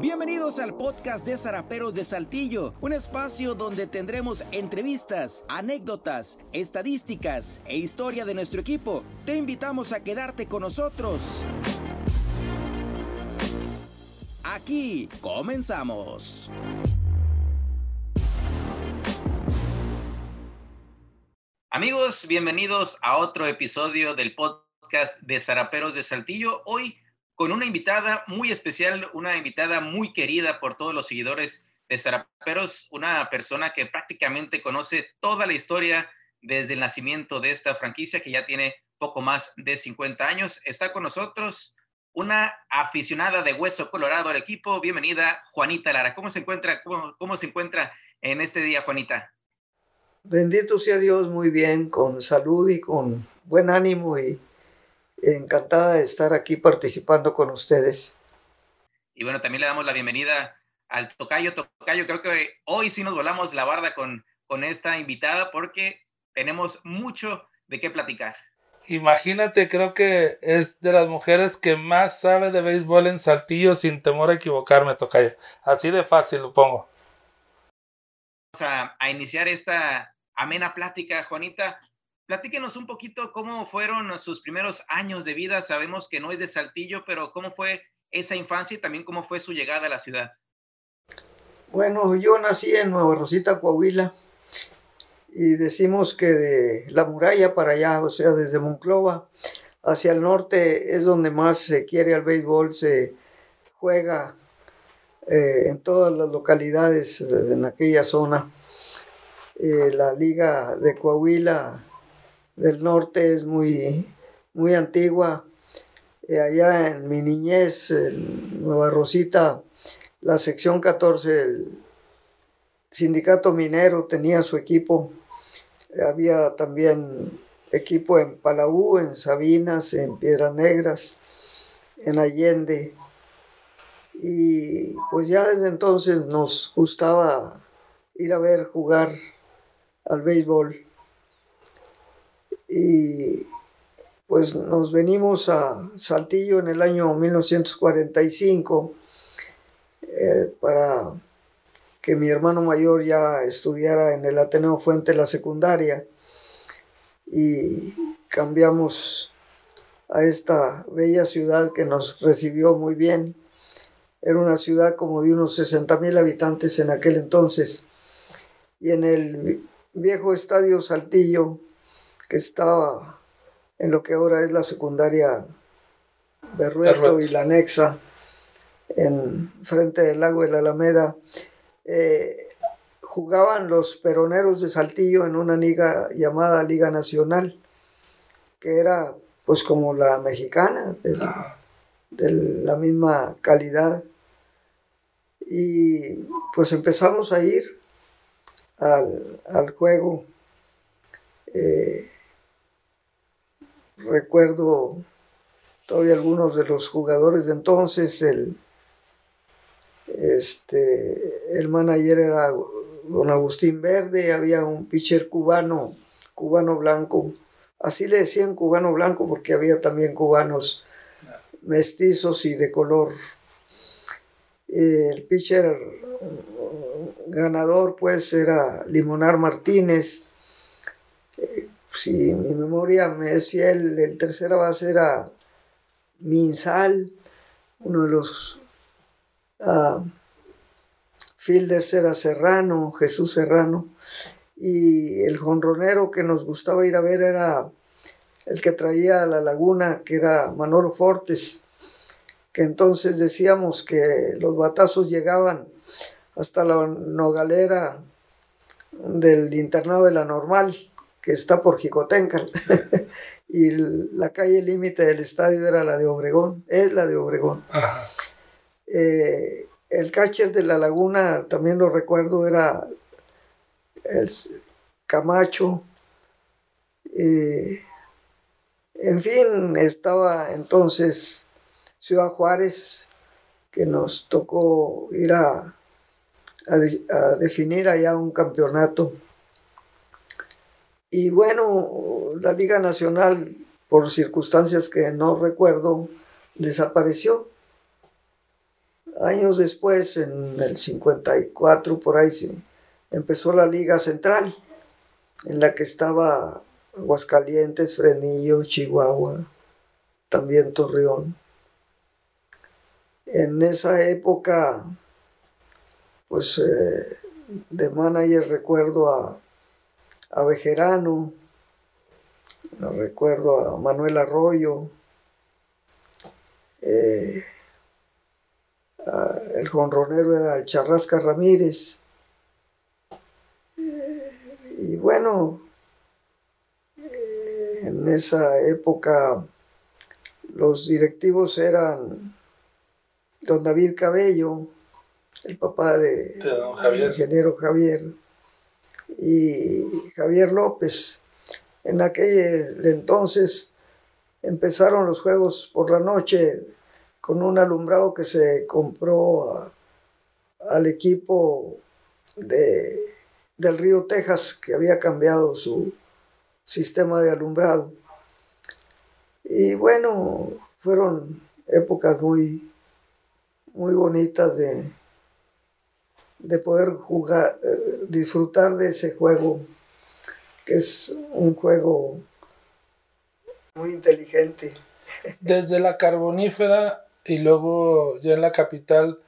Bienvenidos al podcast de Zaraperos de Saltillo, un espacio donde tendremos entrevistas, anécdotas, estadísticas e historia de nuestro equipo. Te invitamos a quedarte con nosotros. Aquí comenzamos. Amigos, bienvenidos a otro episodio del podcast de Zaraperos de Saltillo. Hoy con una invitada muy especial, una invitada muy querida por todos los seguidores de Zaraperos, una persona que prácticamente conoce toda la historia desde el nacimiento de esta franquicia que ya tiene poco más de 50 años. Está con nosotros una aficionada de Hueso Colorado al equipo. Bienvenida, Juanita Lara. ¿Cómo se encuentra, cómo, cómo se encuentra en este día, Juanita? Bendito sea Dios, muy bien, con salud y con buen ánimo y encantada de estar aquí participando con ustedes. Y bueno, también le damos la bienvenida al Tocayo. Tocayo, creo que hoy sí nos volamos la barda con, con esta invitada porque tenemos mucho de qué platicar. Imagínate, creo que es de las mujeres que más sabe de béisbol en Saltillo sin temor a equivocarme, Tocayo. Así de fácil, lo pongo. Vamos a, a iniciar esta amena plática, Juanita. Platíquenos un poquito cómo fueron sus primeros años de vida. Sabemos que no es de Saltillo, pero cómo fue esa infancia y también cómo fue su llegada a la ciudad. Bueno, yo nací en Nueva Rosita, Coahuila, y decimos que de la muralla para allá, o sea, desde Monclova hacia el norte es donde más se quiere al béisbol, se juega eh, en todas las localidades eh, en aquella zona. Eh, la liga de Coahuila del norte es muy, muy antigua. Eh, allá en mi niñez, en Nueva Rosita, la sección 14 del sindicato minero tenía su equipo. Había también equipo en Palau, en Sabinas, en Piedras Negras, en Allende. Y pues ya desde entonces nos gustaba ir a ver jugar al béisbol y pues nos venimos a Saltillo en el año 1945 eh, para que mi hermano mayor ya estudiara en el Ateneo Fuente la secundaria y cambiamos a esta bella ciudad que nos recibió muy bien. Era una ciudad como de unos 60 mil habitantes en aquel entonces. Y en el viejo estadio Saltillo que estaba en lo que ahora es la secundaria Berrueto y la Nexa, en frente del lago de la Alameda. Eh, jugaban los peroneros de Saltillo en una liga llamada Liga Nacional, que era pues como la mexicana, de la misma calidad. Y pues empezamos a ir al, al juego. Eh, recuerdo todavía algunos de los jugadores de entonces, el, este, el manager era don Agustín Verde, había un pitcher cubano, cubano blanco, así le decían cubano blanco porque había también cubanos mestizos y de color. El pitcher ganador pues era Limonar Martínez, si mi memoria me es fiel, el tercera base era Minsal, uno de los uh, fielders era Serrano, Jesús Serrano, y el jonronero que nos gustaba ir a ver era el que traía a la laguna, que era Manolo Fortes, que entonces decíamos que los batazos llegaban hasta la nogalera del internado de la normal que está por Jicotencal. y la calle límite del estadio era la de Obregón, es la de Obregón. Eh, el catcher de la laguna, también lo recuerdo, era el Camacho. Eh, en fin, estaba entonces Ciudad Juárez, que nos tocó ir a, a definir allá un campeonato y bueno, la Liga Nacional, por circunstancias que no recuerdo, desapareció. años después, en el 54, por ahí sí, empezó la Liga Central, en la que estaba Aguascalientes, Frenillo, Chihuahua, también Torreón. En esa época, pues eh, de manager recuerdo a, a Bejerano, recuerdo a Manuel Arroyo, eh, el jonronero era el Charrasca Ramírez. Eh, y bueno, eh, en esa época los directivos eran don David Cabello, el papá de, ingeniero Javier, y Javier López. En aquel entonces empezaron los juegos por la noche con un alumbrado que se compró al equipo de, del Río Texas, que había cambiado su sistema de alumbrado. Y bueno, fueron épocas muy, muy bonitas de, de poder jugar, eh, disfrutar de ese juego, que es un juego muy inteligente. Desde la carbonífera y luego ya en la capital,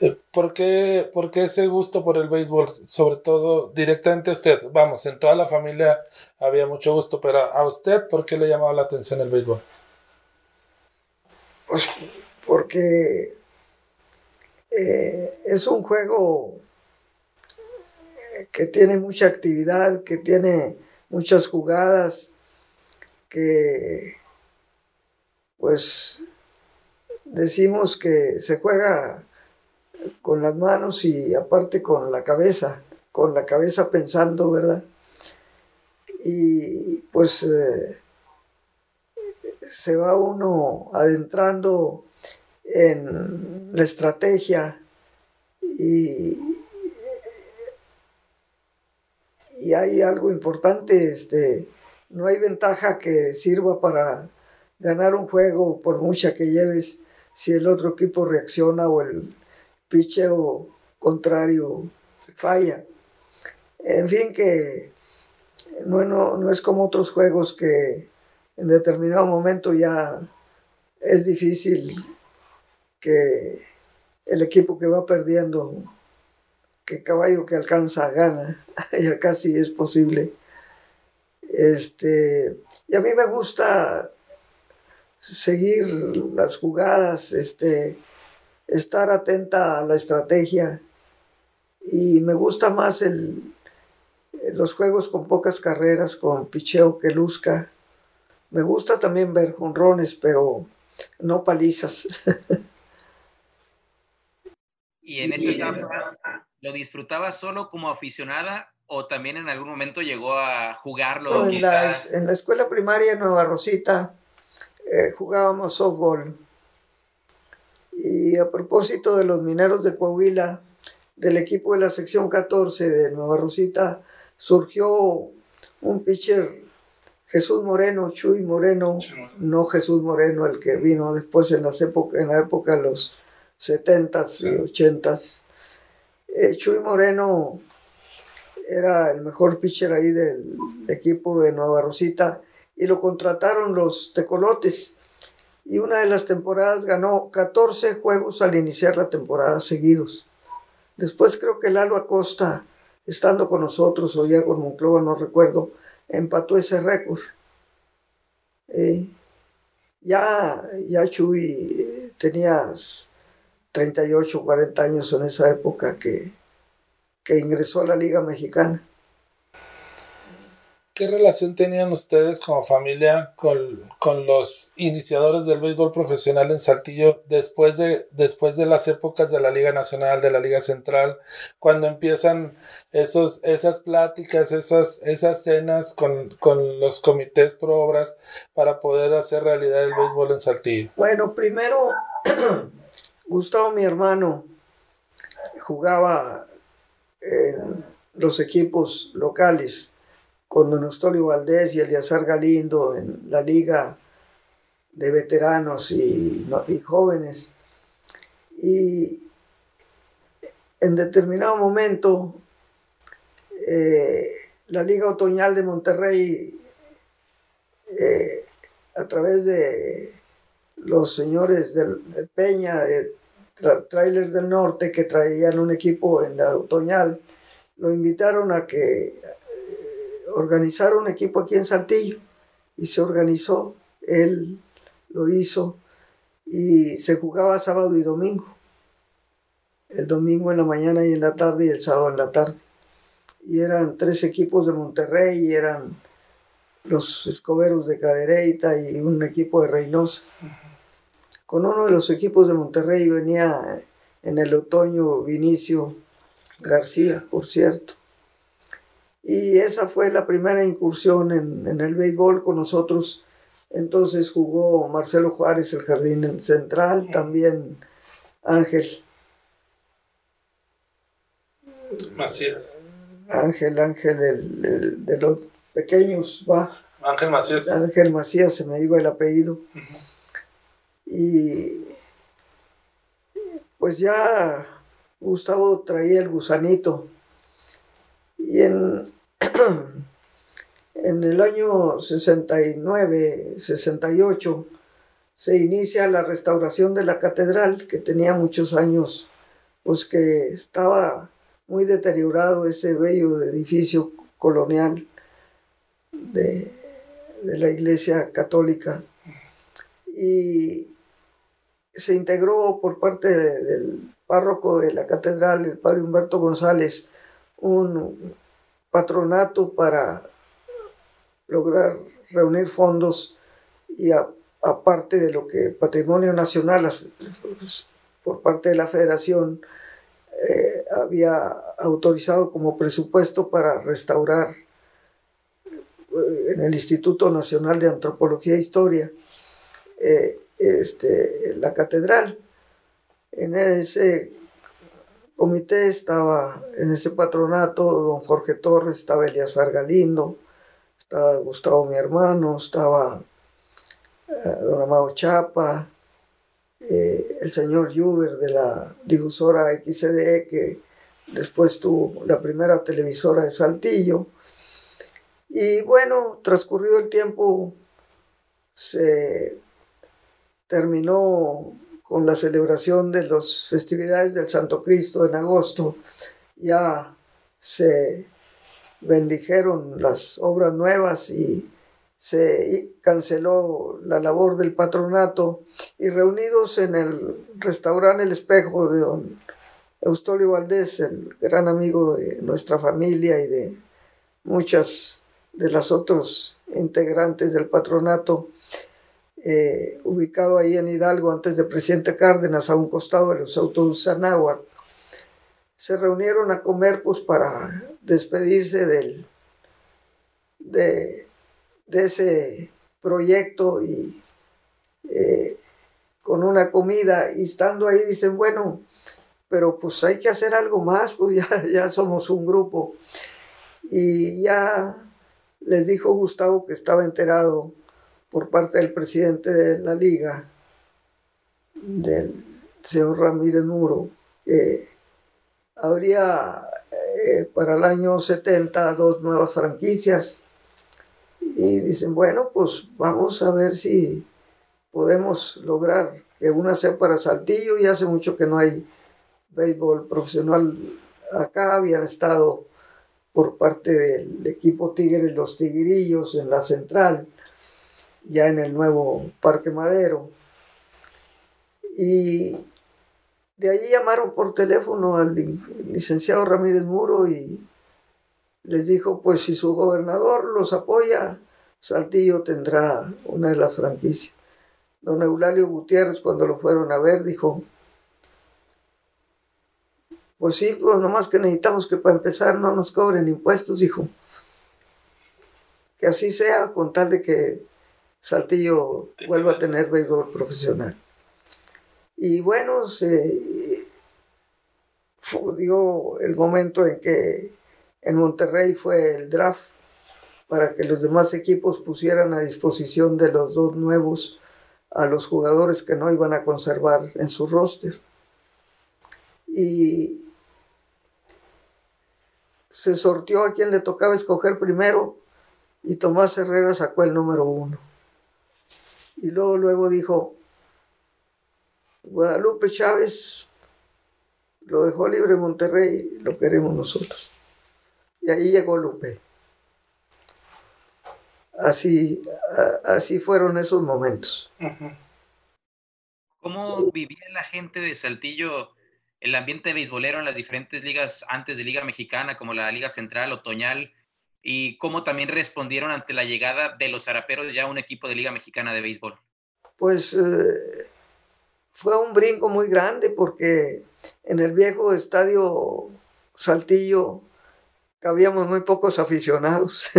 eh, ¿por qué, ¿por qué ese gusto por el béisbol? Sobre todo directamente a usted. Vamos, en toda la familia había mucho gusto, pero a usted, ¿por qué le llamaba la atención el béisbol? Pues porque eh, es un juego que tiene mucha actividad, que tiene muchas jugadas, que pues decimos que se juega con las manos y aparte con la cabeza, con la cabeza pensando, ¿verdad? Y pues eh, se va uno adentrando en la estrategia y, y hay algo importante, este, no hay ventaja que sirva para ganar un juego por mucha que lleves si el otro equipo reacciona o el picheo contrario falla. En fin, que no, no, es como otros juegos que en determinado momento ya es difícil que el equipo que va perdiendo, que caballo que alcanza gana, ya casi es posible. Este, y a mí me gusta seguir las jugadas, este, estar atenta a la estrategia. Y me gusta más el, los juegos con pocas carreras, con picheo que luzca. Me gusta también ver jonrones, pero no palizas. ¿Y en esta etapa lo disfrutaba solo como aficionada o también en algún momento llegó a jugarlo? en, la, en, la, escuela primaria en Nueva Rosita eh, jugábamos softball. Y a propósito de los mineros de Coahuila, del equipo de la sección 14 de Nueva Rosita, surgió un pitcher, Jesús Moreno, Chuy Moreno, no Jesús Moreno, el que vino después en, las en la época de los 70s y 80s. Eh, Chuy Moreno era el mejor pitcher ahí del equipo de Nueva Rosita y lo contrataron los tecolotes. Y una de las temporadas ganó 14 juegos al iniciar la temporada seguidos. Después creo que Lalo Acosta, estando con nosotros, o ya con Monclova, no recuerdo, empató ese récord. ya, ya Chuy tenías 38, 40 años en esa época que, que ingresó a la Liga Mexicana. ¿Qué relación tenían ustedes como familia con, los iniciadores del béisbol profesional en Saltillo después de, después de las épocas de la Liga Nacional, de la Liga Central, cuando empiezan esos, esas pláticas, esas, esas cenas con, los comités pro obras para poder hacer realidad el béisbol en Saltillo? Bueno, primero, Gustavo, mi hermano, jugaba en los equipos locales con Don Eustolio Valdés y Eliazar Galindo en la liga de veteranos y, jóvenes. Y en determinado momento eh, la Liga Otoñal de Monterrey, eh, a través de los señores del, Peña, de Trailers del Norte, que traían un equipo en la Otoñal, lo invitaron a que eh, organizara un equipo aquí en Saltillo y se organizó, él lo hizo y se jugaba sábado y domingo, el domingo en la mañana y en la tarde y el sábado en la tarde. Y eran tres equipos de Monterrey y eran los escoberos de Cadereyta y un equipo de Reynosa. Con uno de los equipos de Monterrey venía en el otoño Vinicio García, por cierto. Y esa fue la primera incursión en, el béisbol con nosotros. Entonces jugó Marcelo Juárez, el jardín central, también Ángel. Macías. Ángel, Ángel, el, de los pequeños, va. Ángel Macías. Ángel Macías, se me iba el apellido. Y pues ya Gustavo traía el gusanito. Y en, en el año 69, 68, se inicia la restauración de la catedral, que tenía muchos años, pues que estaba muy deteriorado ese bello edificio colonial de, de la iglesia católica. Y se integró por parte del párroco de la catedral, el padre Humberto González, un patronato para lograr reunir fondos y aparte de lo que Patrimonio Nacional por parte de la federación eh, había autorizado como presupuesto para restaurar eh, en el Instituto Nacional de Antropología e Historia eh, este, la catedral. En ese comité estaba, en ese patronato, don Jorge Torres, estaba Eliazar Galindo, estaba Gustavo mi hermano, estaba eh, don Amado Chapa, eh, el señor Juber de la difusora XCDE, que después tuvo la primera televisora de Saltillo. Y bueno, transcurrido el tiempo, se terminó con la celebración de las festividades del Santo Cristo en agosto. Ya se bendijeron las obras nuevas y se canceló la labor del patronato y reunidos en el restaurante El Espejo de don Eustolio Valdés, el gran amigo de nuestra familia y de muchas de las otros integrantes del patronato, eh, ubicado ahí en Hidalgo antes de Presidente Cárdenas, a un costado de los autobuses Anáhuac. Se reunieron a comer pues para despedirse del, de, de ese proyecto y eh, con una comida y estando ahí dicen, bueno, pero pues hay que hacer algo más, pues ya, ya somos un grupo. Y ya les dijo Gustavo que estaba enterado por parte del presidente de la liga, del señor Ramírez Muro, habría eh, para el año 70 dos nuevas franquicias. Y dicen, bueno, pues vamos a ver si podemos lograr que una sea para Saltillo y hace mucho que no hay béisbol profesional acá, habían estado por parte del equipo Tigres los Tigrillos en la central ya en el nuevo Parque Madero. Y de allí llamaron por teléfono al licenciado Ramírez Muro y les dijo, pues si su gobernador los apoya, Saltillo tendrá una de las franquicias. Don Eulalio Gutiérrez, cuando lo fueron a ver, dijo, pues sí, pues nomás que necesitamos que para empezar no nos cobren impuestos, dijo. Que así sea, con tal de que Saltillo vuelva a tener béisbol profesional. Y bueno, se dio el momento en que en Monterrey fue el draft para que los demás equipos pusieran a disposición de los dos nuevos a los jugadores que no iban a conservar en su roster. Y se sortió a quien le tocaba escoger primero y Tomás Herrera sacó el número uno. Y luego, luego dijo, Guadalupe Chávez lo dejó libre Monterrey, lo queremos nosotros. Y ahí llegó Lupe. Así, así fueron esos momentos. ¿Cómo vivía la gente de Saltillo el ambiente beisbolero en las diferentes ligas antes de Liga Mexicana, como la Liga Central, Otoñal, y cómo también respondieron ante la llegada de los Zaraperos ya un equipo de Liga Mexicana de Béisbol? Pues eh, fue un brinco muy grande porque en el viejo estadio Saltillo cabíamos muy pocos aficionados.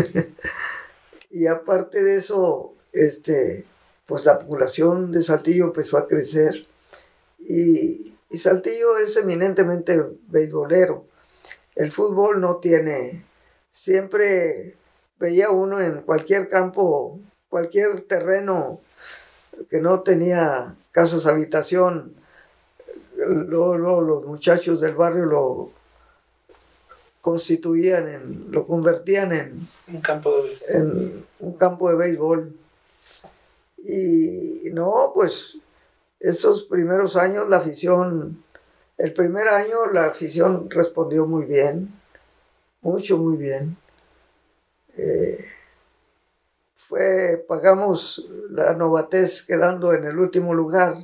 y aparte de eso, este, pues la población de Saltillo empezó a crecer. Y, y Saltillo es eminentemente beisbolero. El fútbol no tiene, siempre veía uno en cualquier campo, cualquier terreno que no tenía casas habitación, los muchachos del barrio lo constituían en, lo convertían en un campo de béisbol. En un campo de béisbol. Y no, pues esos primeros años la afición, el primer año la afición respondió muy bien, mucho, muy bien. Eh, fue, pagamos la novatez quedando en el último lugar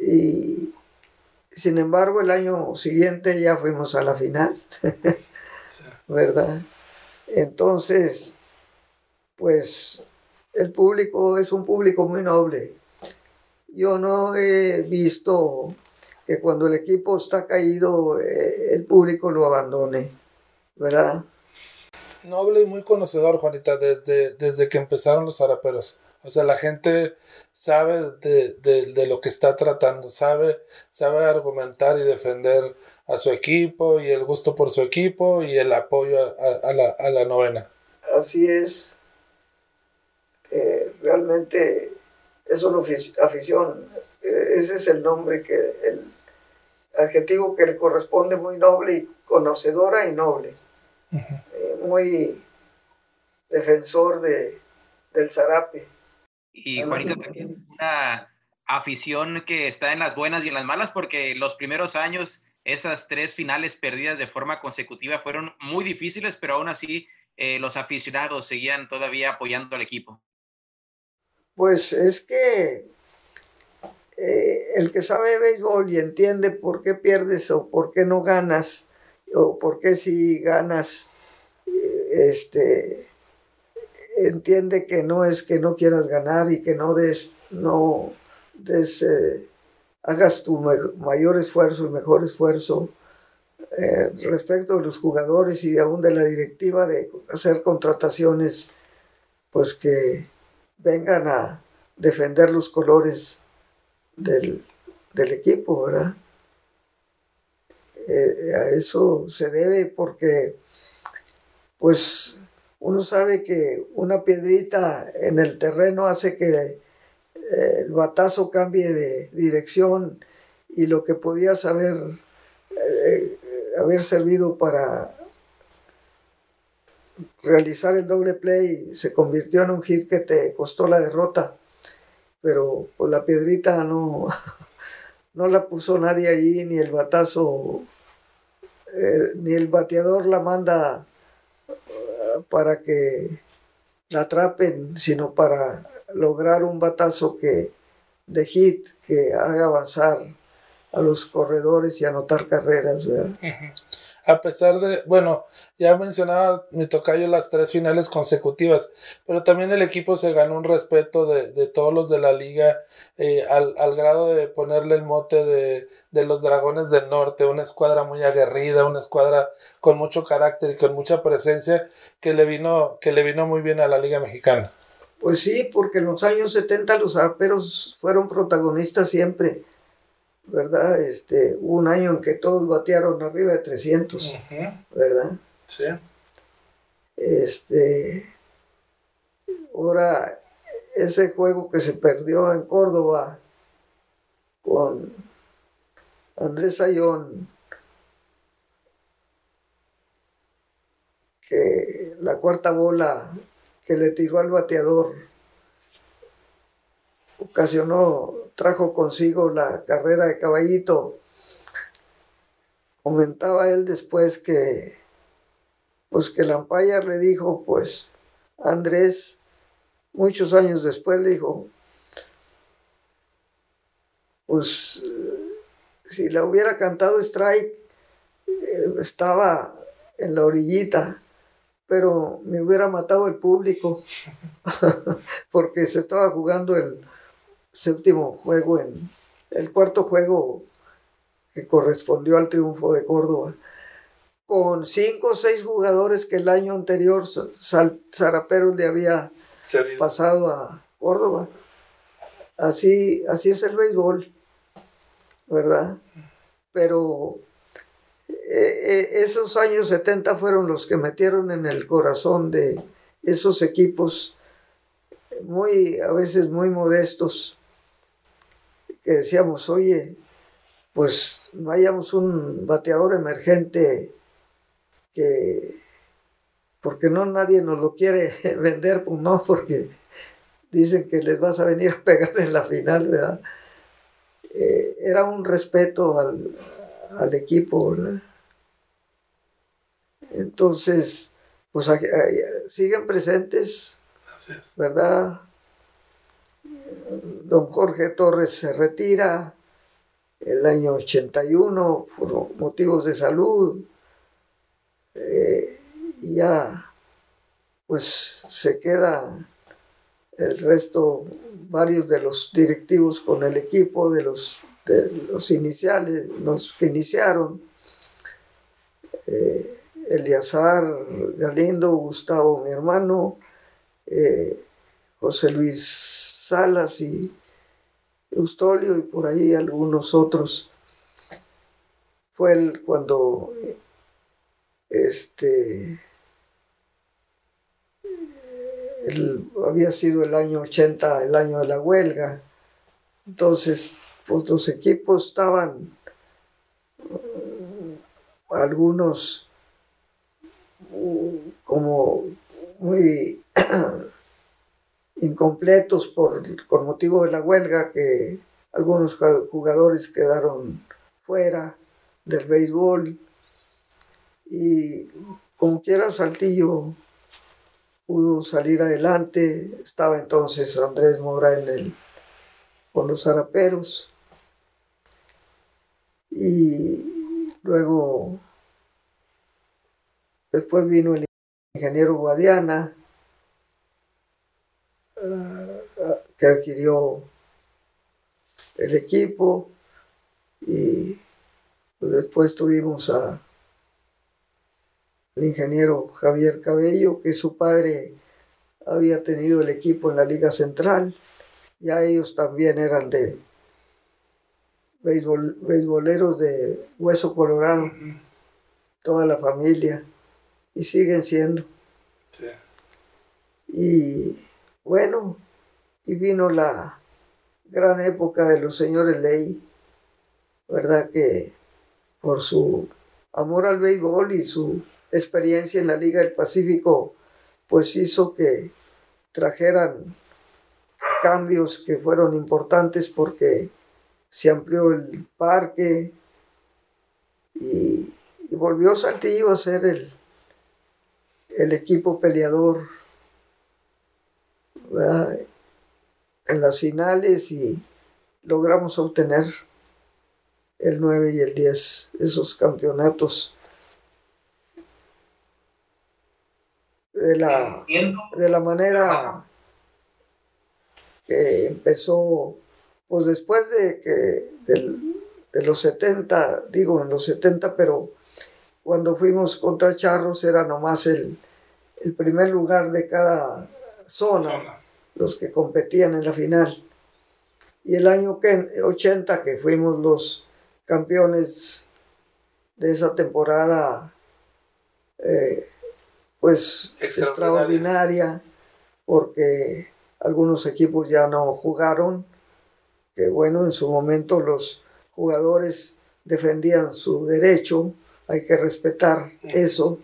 y sin embargo el año siguiente ya fuimos a la final, ¿verdad? Entonces, pues el público es un público muy noble yo no he visto que cuando el equipo está caído eh, el público lo abandone, ¿verdad? Noble y muy conocedor, Juanita, desde, desde que empezaron los araperos. O sea, la gente sabe de, lo que está tratando, sabe, sabe argumentar y defender a su equipo y el gusto por su equipo y el apoyo a, la, a la, novena. Así es. Eh, realmente es una afición. E-, ese es el nombre que, el adjetivo que le corresponde muy noble y conocedora y noble. Eh, muy defensor de, del zarape. Y Juanita también una afición que está en las buenas y en las malas porque los primeros años esas tres finales perdidas de forma consecutiva fueron muy difíciles, pero aún así eh, los aficionados seguían todavía apoyando al equipo. Pues es que eh, el que sabe béisbol y entiende por qué pierdes o por qué no ganas, o por qué si ganas, eh, este, entiende que no es que no quieras ganar y que no des, no des, eh, hagas tu mayor esfuerzo y mejor esfuerzo respecto de los jugadores y aún de la directiva de hacer contrataciones, pues que vengan a defender los colores del, equipo, ¿verdad? Eh, a eso se debe porque, pues, uno sabe que una piedrita en el terreno hace que eh, el batazo cambie de dirección y lo que podías eh, haber servido para realizar el doble play se convirtió en un hit que te costó la derrota, pero pues la piedrita no, no la puso nadie ahí, ni el batazo, eh, ni el bateador la manda eh, para que la atrapen, sino para lograr un batazo que de hit que haga avanzar a los corredores y anotar carreras a pesar de, bueno, ya mencionaba mi tocayo las tres finales consecutivas, pero también el equipo se ganó un respeto de, de todos los de la liga eh, al, al, grado de ponerle el mote de, de, los Dragones del Norte, una escuadra muy aguerrida, una escuadra con mucho carácter y con mucha presencia que le vino, que le vino muy bien a la liga mexicana. Pues sí, porque en los años 70 los arperos fueron protagonistas siempre ¿verdad? Este, hubo un año en que todos batearon arriba de 300, ¿verdad? Sí. Este, ahora, ese juego que se perdió en Córdoba con Andrés Ayón, que la cuarta bola que le tiró al bateador ocasionó, trajo consigo la carrera de caballito. Comentaba él después que, pues que el le dijo, pues, Andrés, muchos años después le dijo, pues, si la hubiera cantado Strike, eh, estaba en la orillita pero me hubiera matado el público porque se estaba jugando el séptimo juego en el cuarto juego que correspondió al triunfo de Córdoba con cinco o seis jugadores que el año anterior Zaraperos le había pasado a Córdoba. Así, así es el béisbol, ¿verdad? Pero eh, eh, esos años 70 fueron los que metieron en el corazón de esos equipos muy, a veces muy modestos, que decíamos, oye, pues no hayamos un bateador emergente que, porque no nadie nos lo quiere vender, pues no, porque dicen que les vas a venir a pegar en la final, ¿verdad? Eh, era un respeto al, al equipo, ¿verdad? Entonces, pues siguen presentes, ¿verdad? Don Jorge Torres se retira el año 81 por motivos de salud eh, y ya pues se queda el resto, varios de los directivos con el equipo de los, de los iniciales, los que iniciaron. Eh, Eliazar Galindo, Gustavo, mi hermano, eh, José Luis Salas y Eustolio y por ahí algunos otros. Fue el, cuando este había sido el año 80, el año de la huelga. Entonces, pues los equipos estaban algunos como muy incompletos por, por motivo de la huelga, que algunos jugadores quedaron fuera del béisbol. Y como quiera Saltillo pudo salir adelante, estaba entonces Andrés Mora en el, con los zaraperos y luego Después vino el ingeniero Guadiana, que adquirió el equipo y pues, después tuvimos a el ingeniero Javier Cabello, que su padre había tenido el equipo en la Liga Central. Ya ellos también eran de béisbol, beisboleros de Hueso Colorado, toda la familia y siguen siendo. Y bueno, y vino la gran época de los señores Ley, ¿verdad? Que por su amor al béisbol y su experiencia en la Liga del Pacífico, pues hizo que trajeran cambios que fueron importantes porque se amplió el parque y, volvió Saltillo a ser el equipo peleador en las finales y logramos obtener el 9 y el 10, esos campeonatos de la, de la manera que empezó, pues después de que de los 70, digo en los 70, pero cuando fuimos contra Charros era nomás el, el primer lugar de cada zona, los que competían en la final. Y el año 80, que fuimos los campeones de esa temporada, eh, pues extraordinaria, porque algunos equipos ya no jugaron, que bueno, en su momento los jugadores defendían su derecho, hay que respetar eso.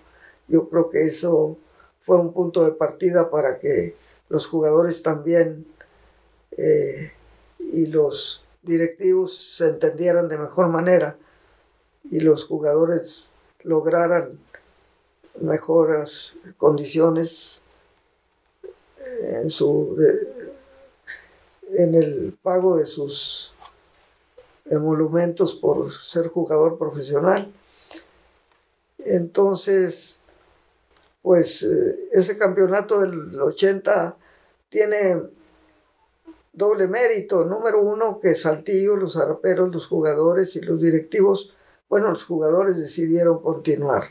Yo creo que eso fue un punto de partida para que los jugadores también eh, y los directivos se entendieran de mejor manera y los jugadores lograran mejoras condiciones en su en el pago de sus emolumentos por ser jugador profesional. Entonces, pues eh, ese campeonato del 80 tiene doble mérito. Número uno, que Saltillo, los araperos, los jugadores y los directivos, bueno, los jugadores decidieron continuar.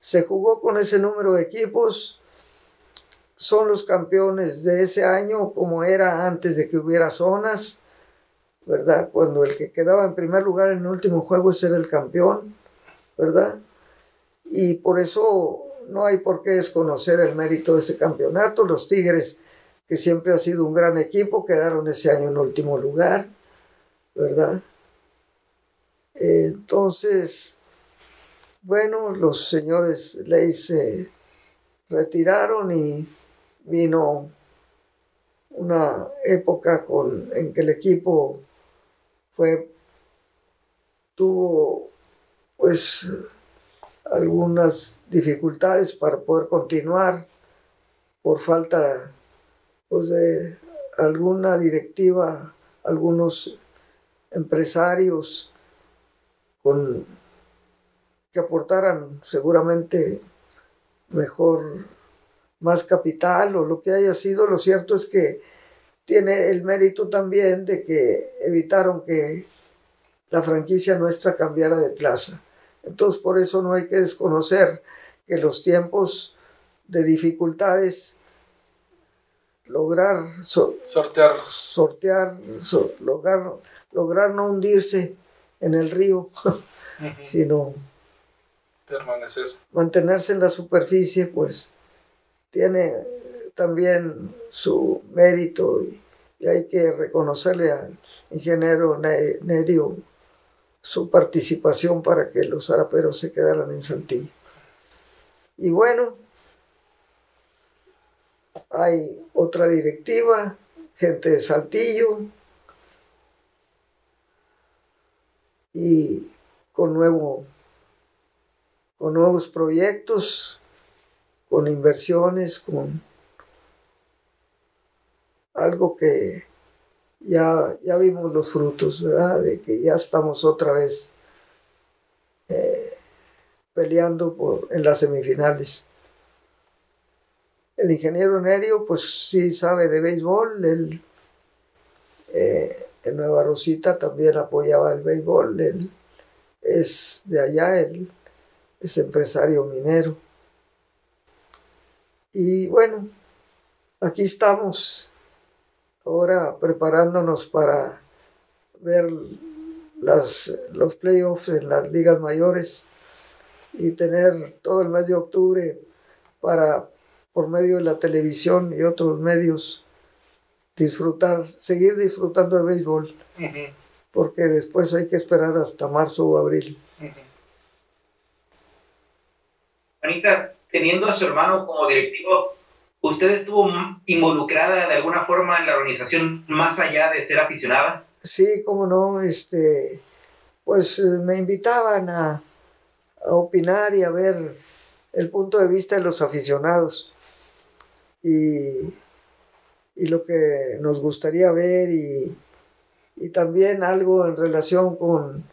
Se jugó con ese número de equipos, son los campeones de ese año como era antes de que hubiera zonas, ¿verdad? Cuando el que quedaba en primer lugar en el último juego era el campeón, ¿verdad? Y por eso no hay por qué desconocer el mérito de ese campeonato. Los Tigres que siempre ha sido un gran equipo, quedaron ese año en último lugar, ¿verdad? Entonces, bueno, los señores Ley se retiraron y vino una época con, en que el equipo fue, tuvo pues algunas dificultades para poder continuar por falta pues de alguna directiva, algunos empresarios con, que aportaran seguramente mejor, más capital o lo que haya sido. Lo cierto es que tiene el mérito también de que evitaron que la franquicia nuestra cambiara de plaza. Entonces por eso no hay que desconocer que los tiempos de dificultades lograr sortear, sortear lograr, lograr no hundirse en el río, sino permanecer. Mantenerse en la superficie, pues tiene también su mérito y, hay que reconocerle al ingeniero Nerio su participación para que los araperos se quedaran en Santillo. Y bueno, hay otra directiva, gente de Saltillo y con, nuevo, con nuevos proyectos, con inversiones, con algo que ya, ya vimos los frutos, ¿verdad? De que ya estamos otra vez eh, peleando por, en las semifinales. El ingeniero Nerio, pues sí sabe de béisbol. Él, eh, en Nueva Rosita también apoyaba el béisbol. Él es de allá, él es empresario minero. Y bueno, aquí estamos ahora preparándonos para ver las, los playoffs en las ligas mayores y tener todo el mes de octubre para por medio de la televisión y otros medios disfrutar, seguir disfrutando de béisbol, porque después hay que esperar hasta marzo o abril. Anita, teniendo a su hermano como directivo, ¿usted estuvo involucrada de alguna forma en la organización más allá de ser aficionada? Sí, cómo no, este, pues eh, me invitaban a, opinar y a ver el punto de vista de los aficionados y, lo que nos gustaría ver y, también algo en relación con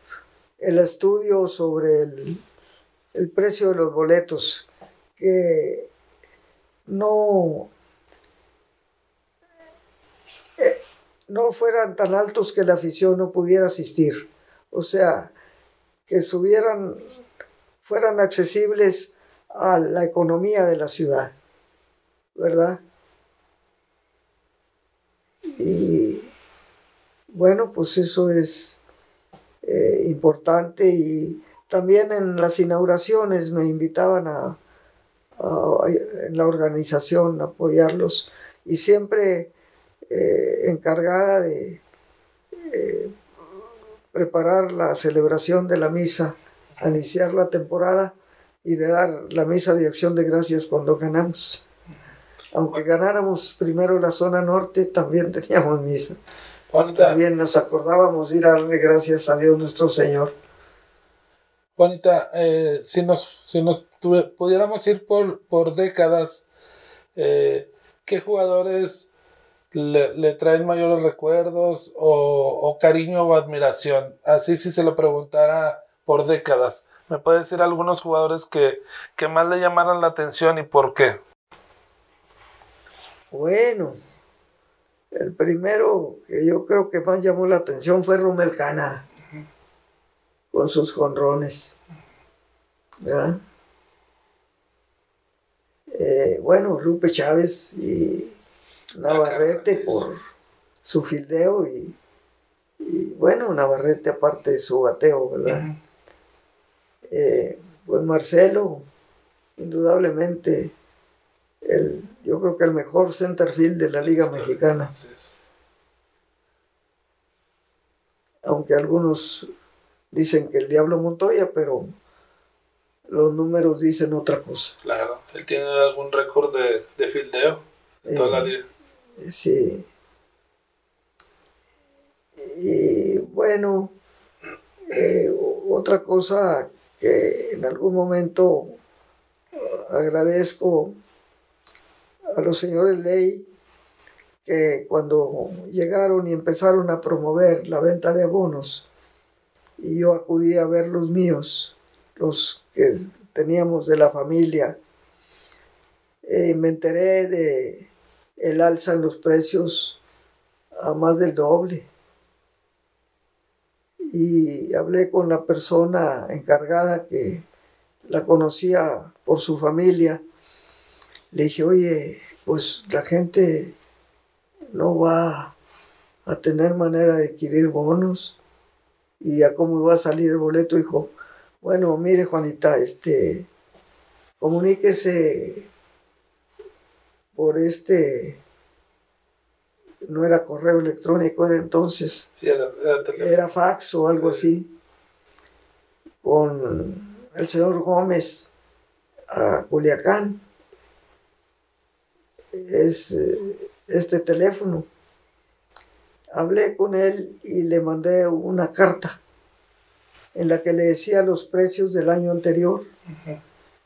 el estudio sobre el, precio de los boletos, que no, eh, no fueran tan altos que la afición no pudiera asistir. O sea, que subieran, fueran accesibles a la economía de la ciudad. ¿verdad? Y bueno, pues eso es eh, importante y también en las inauguraciones me invitaban a, en la organización apoyarlos y siempre eh, encargada de eh, preparar la celebración de la misa, a iniciar la temporada, y de dar la misa de acción de gracias cuando ganamos. Aunque ganáramos primero la zona norte, también teníamos misa. También nos acordábamos de ir a darle gracias a Dios nuestro Señor. Juanita, eh, si nos, si nos pudiéramos ir por, por décadas, eh, ¿qué jugadores le, traen mayores recuerdos o, cariño o admiración? Así si se lo preguntara por décadas. ¿Me puede decir algunos jugadores que, que más le llamaran la atención y por qué? Bueno, el primero que yo creo que más llamó la atención fue Romel Cana, con sus jonrones. Eh, bueno, Lupe Chávez y Navarrete por su fildeo y, bueno, Navarrete aparte de su bateo, ¿verdad? Eh, pues Marcelo, indudablemente, el, yo creo que el mejor centerfield de la Liga Mexicana. Aunque algunos dicen que el Diablo Montoya, pero los números dicen otra cosa. Claro, él tiene algún récord de, de fildeo toda la liga. Sí. Y bueno, eh, otra cosa que en algún momento agradezco a los señores ley que cuando llegaron y empezaron a promover la venta de abonos y yo acudí a ver los míos, los que teníamos de la familia, eh, me enteré de el alza en los precios a más del doble. Y hablé con la persona encargada que la conocía por su familia. Le dije, oye, pues la gente no va a tener manera de adquirir bonos. Y a cómo va a salir el boleto, dijo, bueno, mire Juanita, este, comuníquese por este, no era correo electrónico, era entonces, era, fax o algo así, con el señor Gómez a Culiacán. Es eh, este teléfono. Hablé con él y le mandé una carta en la que le decía los precios del año anterior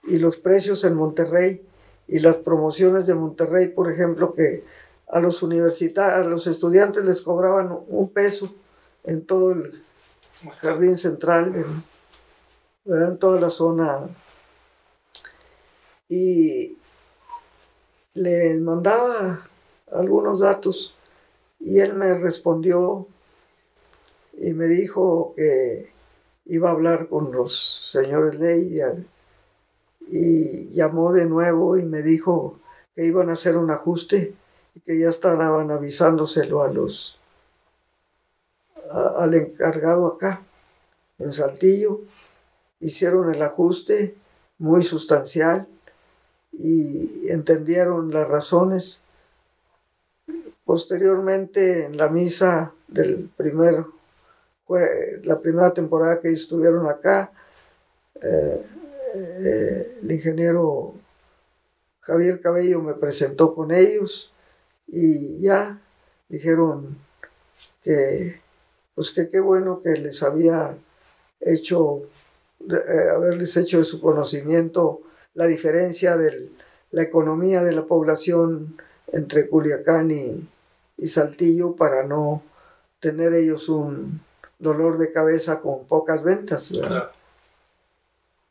y los precios en Monterrey y las promociones de Monterrey, por ejemplo, que a los universitarios, a los estudiantes les cobraban un peso en todo el jardín central, en, toda la zona. Y les mandaba algunos datos y él me respondió y me dijo que iba a hablar con los señores ley y llamó de nuevo y me dijo que iban a hacer un ajuste y que ya estaban avisándoselo a los al encargado acá en Saltillo. Hicieron el ajuste muy sustancial y entendieron las razones posteriormente en la misa del primer la primera temporada que estuvieron acá eh, eh, el ingeniero Javier Cabello me presentó con ellos y ya dijeron que pues que qué bueno que les había hecho eh, haberles hecho de su conocimiento la diferencia de la economía de la población entre Culiacán y, y Saltillo para no tener ellos un dolor de cabeza con pocas ventas.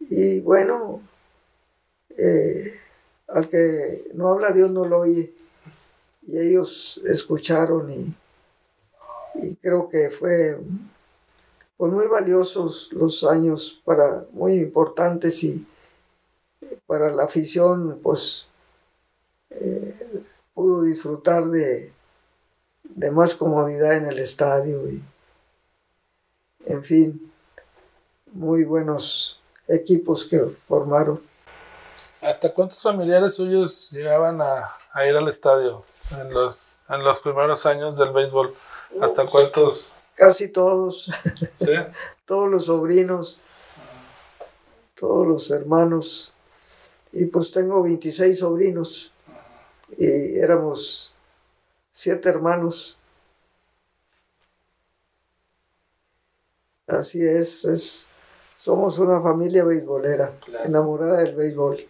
Y bueno, eh, al que no habla Dios no lo oye. Y ellos escucharon y, y creo que fue pues, muy valiosos los años para muy importantes y para la afición pues eh, pudo disfrutar de, de más comodidad en el estadio y en fin muy buenos equipos que formaron. ¿Hasta cuántos familiares suyos llegaban a, ir al estadio en los, en los primeros años del béisbol? ¿Hasta cuántos? Casi todos. ¿Sí? todos los sobrinos. todos los hermanos. Y pues tengo 26 sobrinos y éramos siete hermanos. Así es, es somos una familia beisbolera, enamorada del béisbol.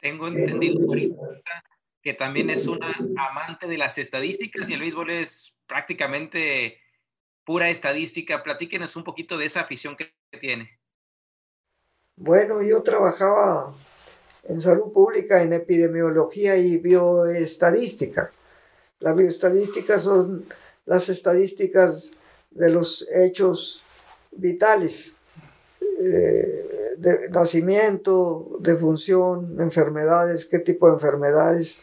Tengo entendido que también es una amante de las estadísticas y el béisbol es prácticamente pura estadística. Platíquenos un poquito de esa afición que tiene. Bueno, yo trabajaba en salud pública, en epidemiología y bioestadística. La bioestadística son las estadísticas de los hechos vitales, eh, de nacimiento, defunción, enfermedades, qué tipo de enfermedades,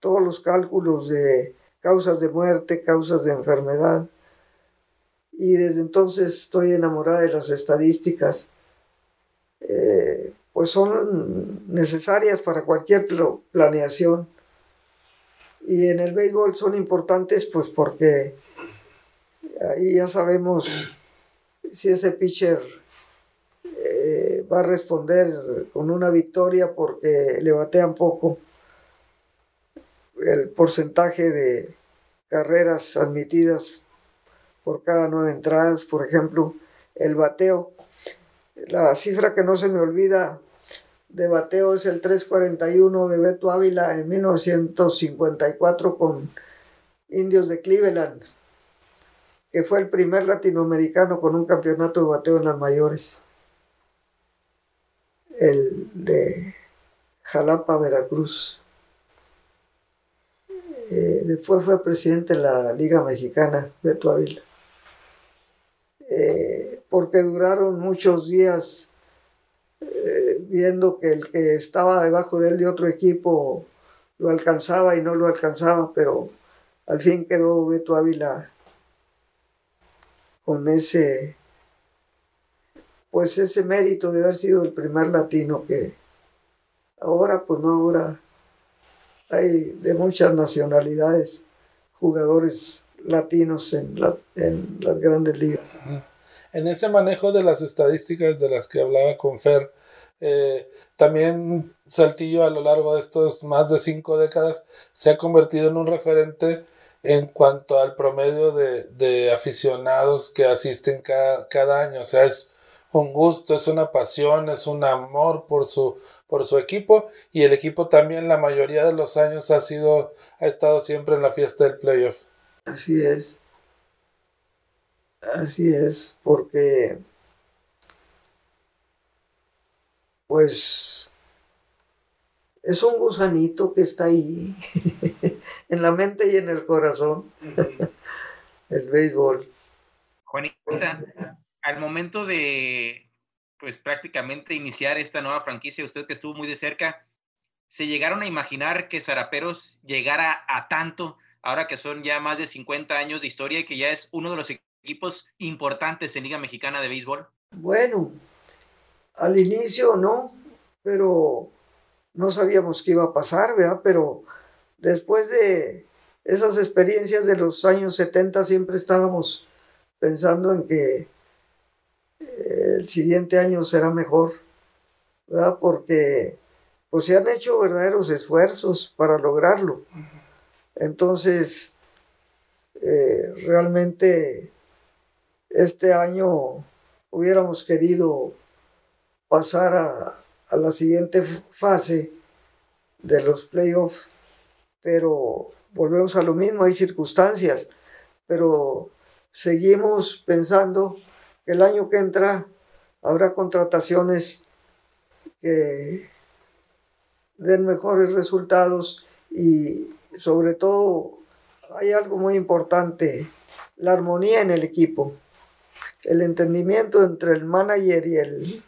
todos los cálculos de causas de muerte, causas de enfermedad. Y desde entonces estoy enamorada de las estadísticas. Eh, pues son necesarias para cualquier planeación. Y en el béisbol son importantes pues porque ahí ya sabemos si ese pitcher eh, va a responder con una victoria porque le batean poco. El porcentaje de carreras admitidas por cada nueve entradas, por ejemplo, el bateo. La cifra que no se me olvida de bateo es el 341 de Beto Ávila en 1954 con Indios de Cleveland que fue el primer latinoamericano con un campeonato de bateo en las mayores. El de Jalapa, Veracruz. Eh, después fue presidente de la Liga Mexicana, Beto Ávila. Eh, porque duraron muchos días eh, viendo que el que estaba debajo de él de otro equipo lo alcanzaba y no lo alcanzaba, pero al fin quedó Beto Ávila con ese, pues ese mérito de haber sido el primer latino que ahora, pues no, ahora hay de muchas nacionalidades jugadores latinos en, en las grandes ligas. En ese manejo de las estadísticas de las que hablaba con Fer, eh, también Saltillo a lo largo de estos más de cinco décadas se ha convertido en un referente en cuanto al promedio de, aficionados que asisten cada, año. O sea, es un gusto, es una pasión, es un amor por su, por su equipo y el equipo también la mayoría de los años ha sido, ha estado siempre en la fiesta del playoff. Así es. Así es, porque pues es un gusanito que está ahí, en la mente y en el corazón, el béisbol. Juanita, al momento de, pues prácticamente iniciar esta nueva franquicia, usted que estuvo muy de cerca, ¿se llegaron a imaginar que Zaraperos llegara a tanto, ahora que son ya más de 50 años de historia y que ya es uno de los equipos importantes en Liga Mexicana de Béisbol? Bueno, al inicio no, pero no sabíamos qué iba a pasar, ¿verdad? Pero después de esas experiencias de los años 70 siempre estábamos pensando en que eh, el siguiente año será mejor, ¿verdad? Porque pues se han hecho verdaderos esfuerzos para lograrlo. Entonces, eh, realmente este año hubiéramos querido pasar a, la siguiente fase de los playoffs, pero volvemos a lo mismo, hay circunstancias, pero seguimos pensando que el año que entra habrá contrataciones que den mejores resultados y sobre todo hay algo muy importante, la armonía en el equipo, el entendimiento entre el manager y el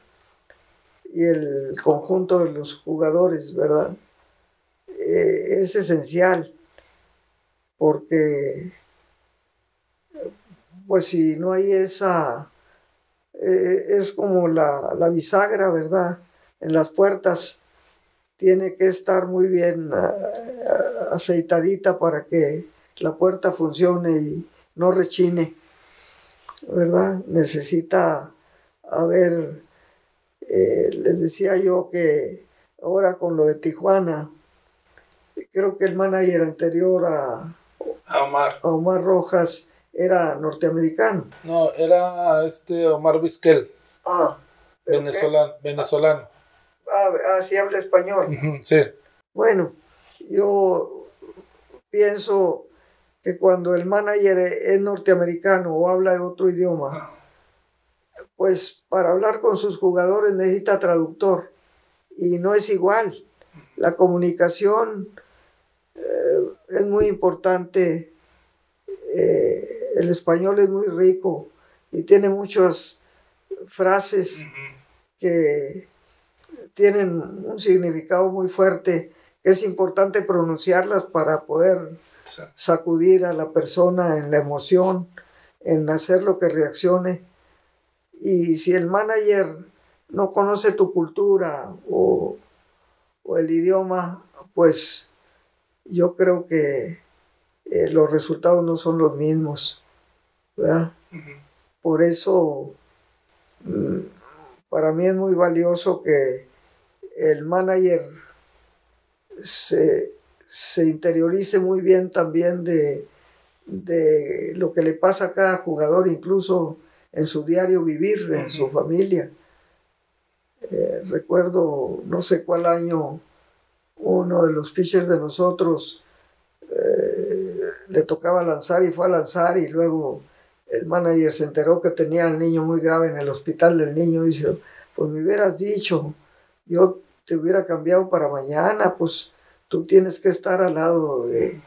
y el conjunto de los jugadores, ¿verdad? Eh, es esencial porque pues si no hay esa, eh, es como la, la, bisagra, ¿verdad? En las puertas tiene que estar muy bien eh, aceitadita para que la puerta funcione y no rechine, ¿verdad? Necesita haber Eh, les decía yo que ahora con lo de Tijuana, creo que el manager anterior a, Omar. a Omar Rojas era norteamericano. No, era este Omar Vizquel. Ah, venezolano. venezolano. Ah, ah, sí habla español. sí. Bueno, yo pienso que cuando el manager es norteamericano o habla de otro idioma, pues para hablar con sus jugadores necesita traductor y no es igual. La comunicación eh, es muy importante. Eh, el español es muy rico y tiene muchas frases que tienen un significado muy fuerte. Es importante pronunciarlas para poder sacudir a la persona en la emoción, en hacer lo que reaccione. Y si el manager no conoce tu cultura o, el idioma, pues yo creo que eh, los resultados no son los mismos. Por eso, mm, para mí es muy valioso que el manager se, interiorice muy bien también de, de, lo que le pasa a cada jugador, incluso en su diario vivir, en su familia. Eh, recuerdo, no sé cuál año, uno de los pitchers de nosotros eh, le tocaba lanzar y fue a lanzar y luego el manager se enteró que tenía al niño muy grave en el hospital del niño y dice, pues me hubieras dicho, yo te hubiera cambiado para mañana, pues tú tienes que estar al lado de,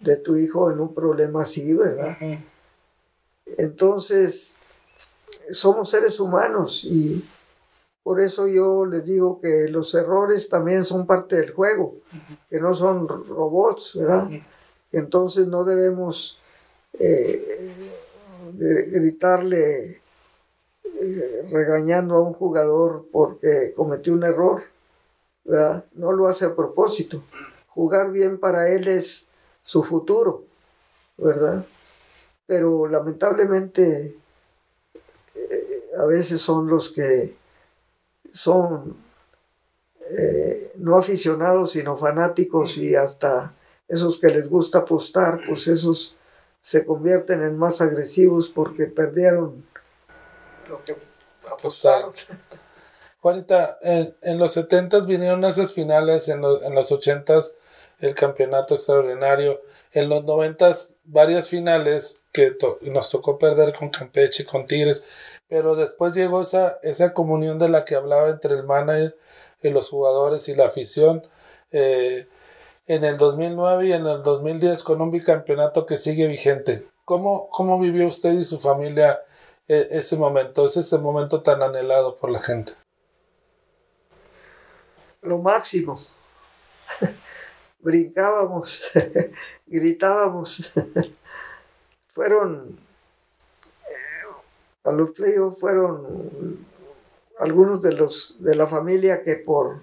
de tu hijo en un problema así, ¿verdad? Entonces, somos seres humanos y por eso yo les digo que los errores también son parte del juego, que no son robots, ¿verdad? Entonces no debemos eh, gritarle eh, regañando a un jugador porque cometió un error, No lo hace a propósito. Jugar bien para él es su futuro, ¿verdad? Pero lamentablemente eh, a veces son los que son eh, no aficionados, sino fanáticos y hasta esos que les gusta apostar, pues esos se convierten en más agresivos porque perdieron lo que apostaron. Juanita, en, en los 70 vinieron esas finales, en, en los 80 el campeonato extraordinario, en los 90 varias finales que nos tocó perder con Campeche, con Tigres, pero después llegó esa, esa comunión de la que hablaba entre el manager y los jugadores y la afición. Eh, en el 2009 y en el 2010 con un bicampeonato que sigue vigente. ¿Cómo, cómo vivió usted y su familia eh, ese momento, ese momento tan anhelado por la gente? Lo máximo. Brincábamos, gritábamos. Fueron a los playoffs fueron algunos de los de la familia que por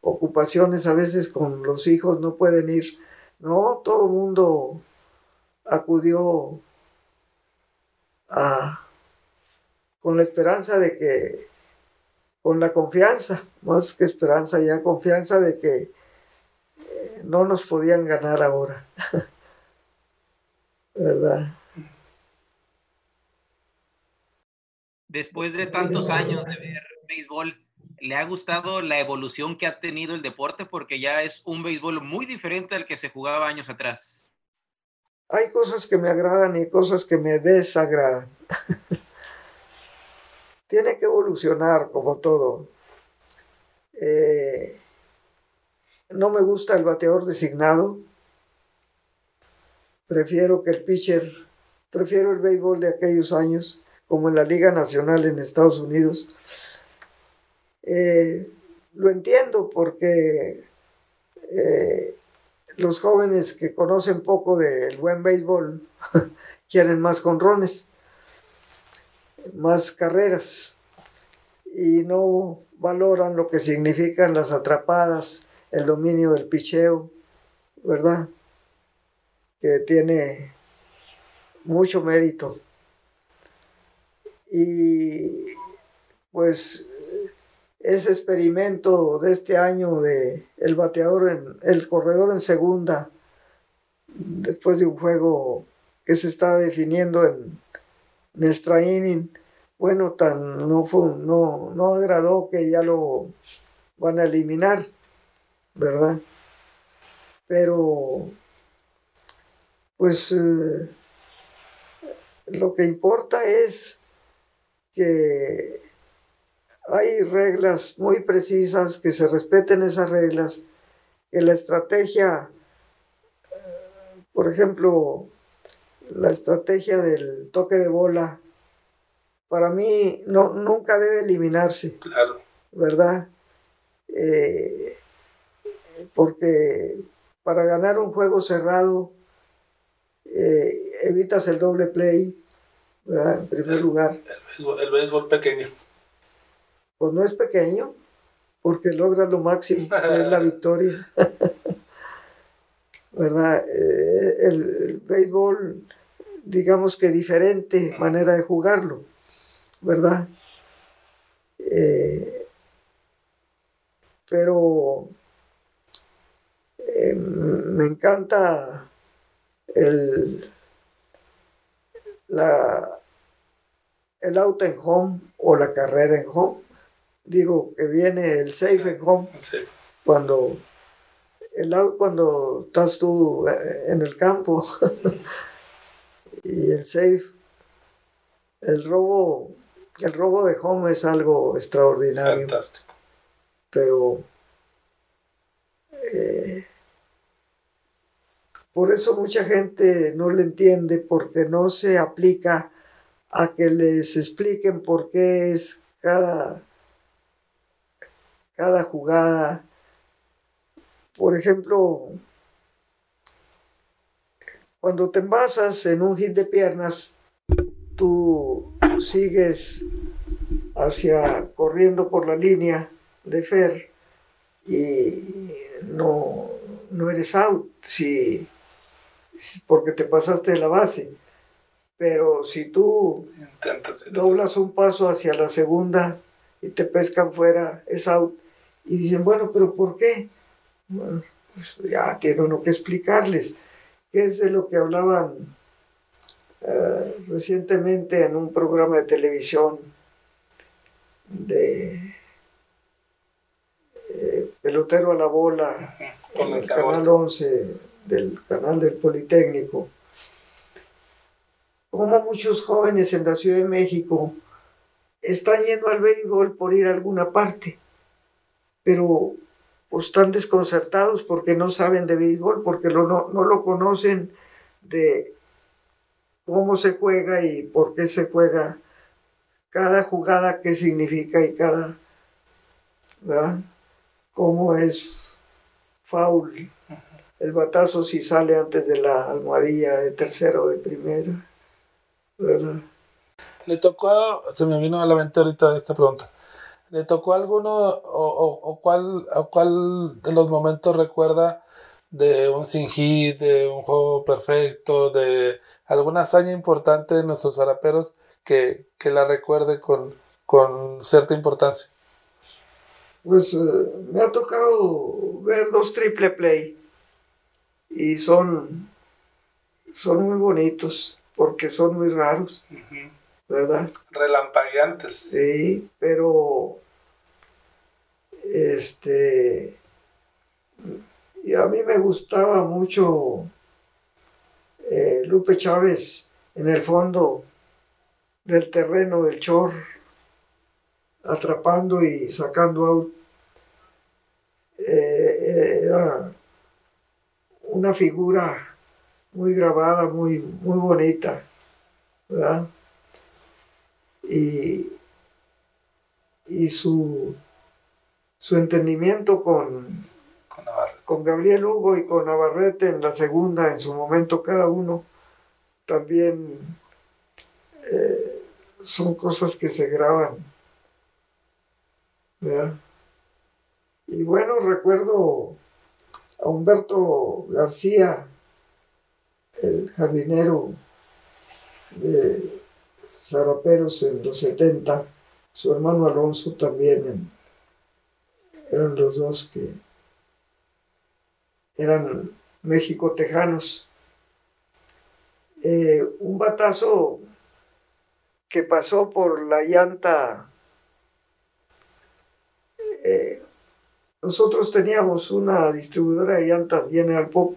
ocupaciones a veces con los hijos no pueden ir. No, todo el mundo acudió a, con la esperanza de que, con la confianza, más que esperanza ya, confianza de que eh, no nos podían ganar ahora. ¿Verdad? después de tantos años de ver béisbol, ¿le ha gustado la evolución que ha tenido el deporte? Porque ya es un béisbol muy diferente al que se jugaba años atrás. Hay cosas que me agradan y cosas que me desagradan. Tiene que evolucionar como todo. Eh, no me gusta el bateador designado. Prefiero que el pitcher, prefiero el béisbol de aquellos años como en la Liga Nacional en Estados Unidos. Eh, lo entiendo porque eh, los jóvenes que conocen poco del buen béisbol quieren más conrones, más carreras y no valoran lo que significan las atrapadas, el dominio del picheo, ¿verdad? Que tiene mucho mérito. Y pues ese experimento de este año de el bateador en el corredor en segunda después de un juego que se está definiendo en, nuestra inning bueno tan no fue no no agradó que ya lo van a eliminar verdad pero pues eh, lo que importa es que hay reglas muy precisas, que se respeten esas reglas, que la estrategia, por ejemplo, la estrategia del toque de bola, para mí no, nunca debe eliminarse. Claro. ¿Verdad? Eh, porque para ganar un juego cerrado eh, evitas el doble play, ¿verdad? En primer lugar. El béisbol, pequeño. Pues no es pequeño, porque logra lo máximo, es la victoria. ¿Verdad? Eh, el, béisbol, digamos que diferente manera de jugarlo, ¿verdad? Eh, pero me encanta el, la, el out en home o la carrera en home. Digo que viene el safe en home cuando el out cuando estás tú eh, en el campo y el safe. El robo el robo de home es algo extraordinario. Fantástico. Pero eh, por eso mucha gente no le entiende porque no se aplica a que les expliquen por qué es cada, cada jugada. Por ejemplo, cuando te envasas en un hit de piernas, tú sigues hacia corriendo por la línea de Fer y no, no eres out. Si porque te pasaste de la base. Pero si tú doblas un paso hacia la segunda y te pescan fuera, es out. Y dicen, bueno, pero ¿por qué? Bueno, pues ya tiene uno que explicarles. ¿Qué es de lo que hablaban eh, recientemente en un programa de televisión de eh, pelotero a la bola en el canal 11 del canal del Politécnico, como muchos jóvenes en la Ciudad de México están yendo al béisbol por ir a alguna parte, pero pues, están desconcertados porque no saben de béisbol, porque no, no lo conocen de cómo se juega y por qué se juega cada jugada, qué significa y cada, ¿verdad? cómo es foul el batazo si sale antes de la almohadilla de tercero o de primera, ¿verdad? Le tocó, se me vino a la mente ahorita esta pregunta, ¿le tocó alguno o, o, cuál, o cuál de los momentos recuerda de un sin hit, de un juego perfecto, de alguna hazaña importante de nuestros zaraperos que, que la recuerde con, con cierta importancia? Pues eh, me ha tocado ver dos triple play y son, son muy bonitos porque son muy raros, ¿verdad? Relampagueantes. Sí, pero este y a mí me gustaba mucho eh, Lupe Chávez en el fondo del terreno del Chor, atrapando y sacando out. Eh, era una figura muy grabada, muy, muy bonita, ¿verdad? Y, y su, su entendimiento con, con, Gabriel Hugo y con Navarrete en la segunda, en su momento cada uno, también eh, son cosas que se graban. ¿verdad? Y bueno, recuerdo a Humberto García, el jardinero de Zaraperos en los 70, su hermano Alonso también en eran los dos que eran México tejanos. Eh, un batazo que pasó por la llanta. Eh, nosotros teníamos una distribuidora de llantas General Pop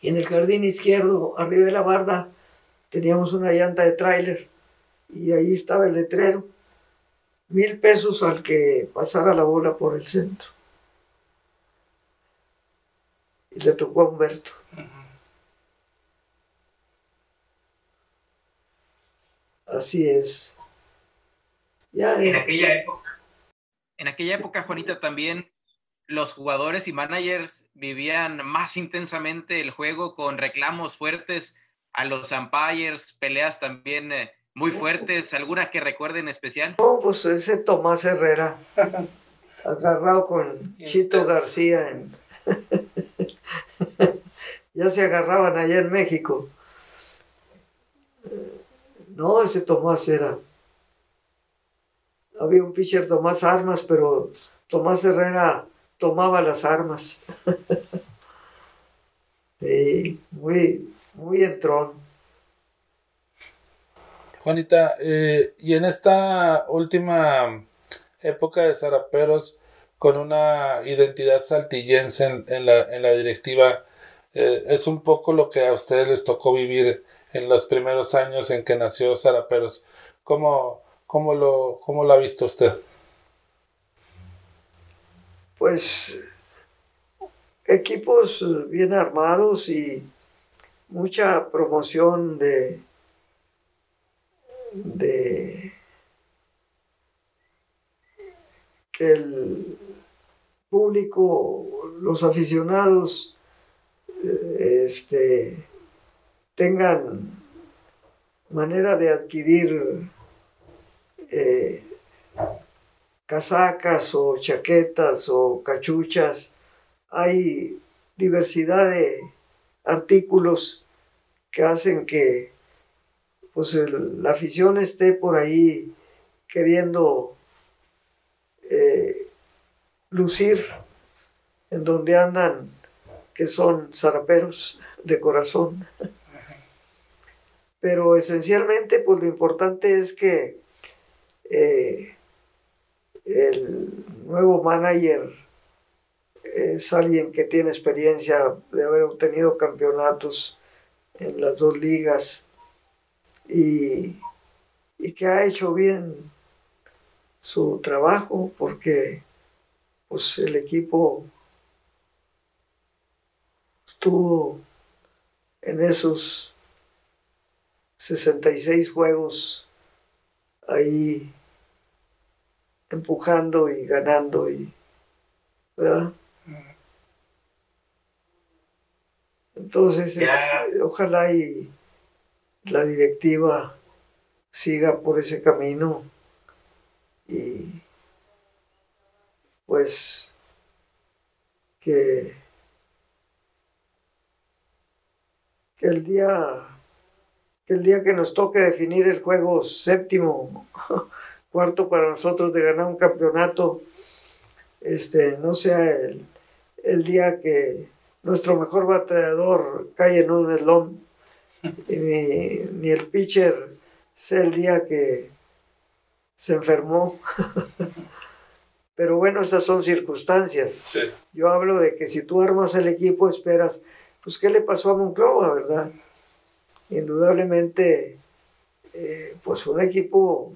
y en el jardín izquierdo, arriba de la barda, teníamos una llanta de tráiler y ahí estaba el letrero. Mil pesos al que pasara la bola por el centro. Y le tocó a Humberto. Así es. Ya, en aquella época, en aquella época, Juanita, también los jugadores y managers vivían más intensamente el juego con reclamos fuertes a los umpires, peleas también eh, muy fuertes, alguna que recuerden especial. No, pues ese Tomás Herrera, agarrado con Chito García. ya se agarraban allá en México. No, ese Tomás era. Había un pitcher Tomás Armas, pero Tomás Herrera tomaba las armas. muy, muy entrón. Juanita, eh, y en esta última época de Zaraperos, con una identidad saltillense en, la, directiva, eh, es un poco lo que a ustedes les tocó vivir en los primeros años en que nació Zaraperos. ¿Cómo, cómo, lo, cómo lo ha visto usted? pues equipos bien armados y mucha promoción de, de que el público, los aficionados, eh, este, tengan manera de adquirir eh, casacas o chaquetas o cachuchas. Hay diversidad de artículos que hacen que pues la afición esté por ahí queriendo eh, lucir en donde andan, que son zaraperos de corazón. Pero esencialmente, pues lo importante es que eh, el nuevo manager es alguien que tiene experiencia de haber obtenido campeonatos en las dos ligas y, que ha hecho bien su trabajo porque pues, el equipo estuvo en esos 66 juegos ahí empujando y ganando y entonces ojalá y la directiva siga por ese camino y pues que, que el día que el día que nos toque definir el juego séptimo cuarto para nosotros de ganar un campeonato, este, no sea el, día que nuestro mejor bateador cae en un eslón, y ni, el pitcher sea el día que se enfermó. Pero bueno, esas son circunstancias. Yo hablo de que si tú armas el equipo, esperas, pues, ¿qué le pasó a Monclova, verdad? Indudablemente, eh, pues un equipo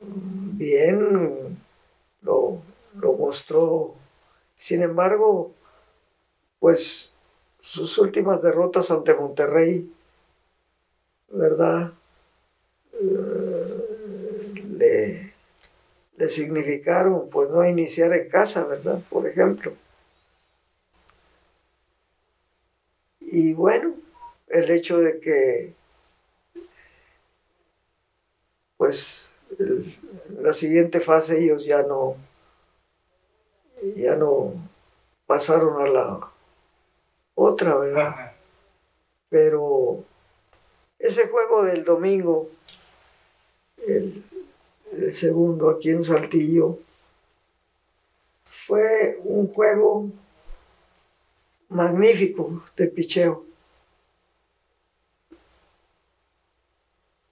bien lo, mostró. Sin embargo, pues sus últimas derrotas ante Monterrey, ¿verdad? Eh, le, le significaron pues no iniciar en casa, ¿verdad? Por ejemplo. Y bueno, el hecho de que pues la siguiente fase ellos ya no, ya no pasaron a la otra, ¿verdad? Pero ese juego del domingo, el, segundo aquí en Saltillo, fue un juego magnífico de picheo.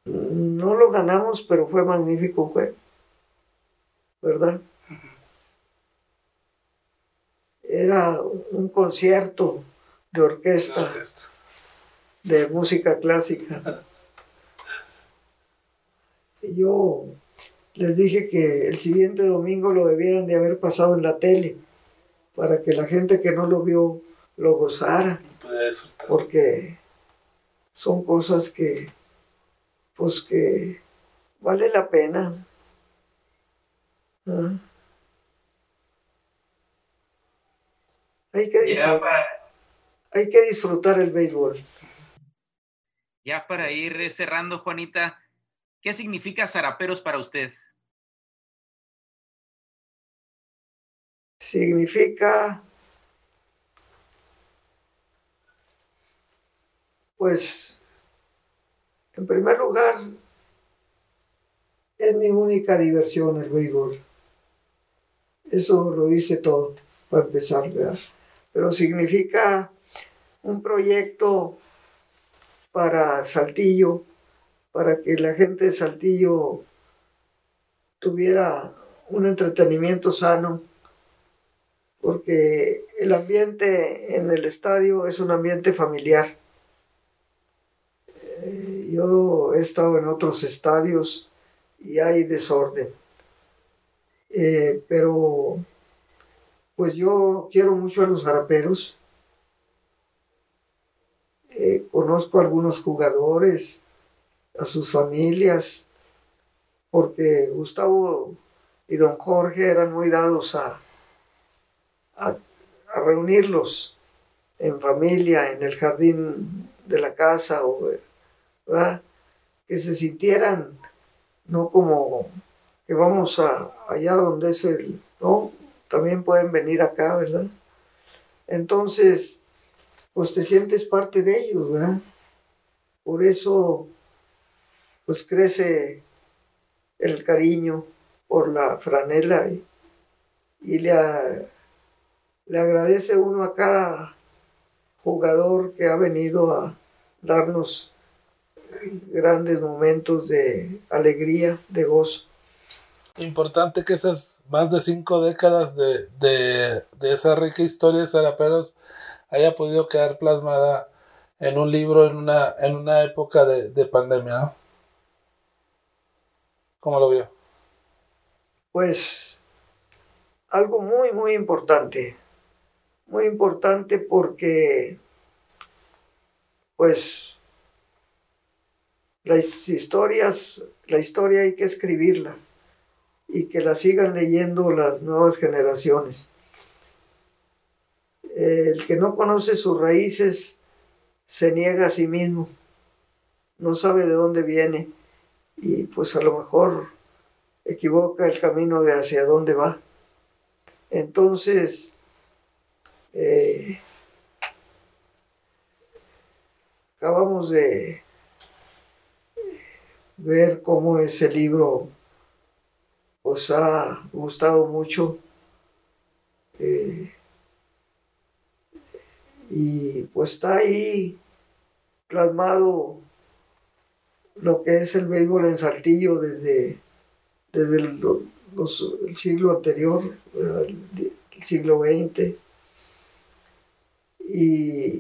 No lo ganamos, pero fue magnífico juego, ¿verdad? Era un concierto de orquesta, de música clásica. Yo les dije que el siguiente domingo lo debieran de haber pasado en la tele para que la gente que no lo vio lo gozara. Porque son cosas que, pues que vale la pena. ¿Ah? Hay, que disfrutar, hay que disfrutar el béisbol. Ya para ir cerrando, Juanita, ¿qué significa Zaraperos para usted? significa pues en primer lugar es mi única diversión el béisbol eso lo dice todo para empezar pero significa un proyecto para Saltillo para que la gente de Saltillo tuviera un entretenimiento sano porque el ambiente en el estadio es un ambiente familiar. Eh, yo he estado en otros estadios y hay desorden. Eh, pero pues yo quiero mucho a los jaraperos. Eh, conozco a algunos jugadores, a sus familias, porque Gustavo y don Jorge eran muy dados a, a, reunirlos en familia, en el jardín de la casa, o, que se sintieran, no como que vamos a, allá donde es el, no, también pueden venir acá, ¿verdad? Entonces, pues te sientes parte de ellos, ¿verdad? Por eso, pues crece el cariño por la franela y, y le, agradece uno a cada jugador que ha venido a darnos grandes momentos de alegría, de gozo. Importante que esas más de cinco décadas de, esa rica historia de Zaraperos haya podido quedar plasmada en un libro en una, en una época de, pandemia. ¿no? ¿Cómo lo vio? Pues algo muy, muy importante muy importante porque, pues, las historias, la historia hay que escribirla y que la sigan leyendo las nuevas generaciones. El que no conoce sus raíces se niega a sí mismo, no sabe de dónde viene y pues a lo mejor equivoca el camino de hacia dónde va. Entonces, eh, acabamos de ver cómo ese libro os ha gustado mucho. Eh, y pues está ahí plasmado lo que es el béisbol en Saltillo desde, desde el, el siglo anterior, el siglo XX. Y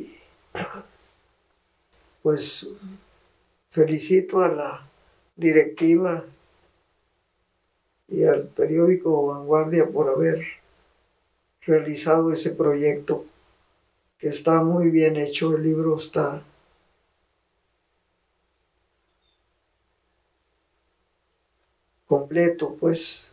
pues felicito a la directiva y al periódico Vanguardia por haber realizado ese proyecto que está muy bien hecho, el libro está completo, pues.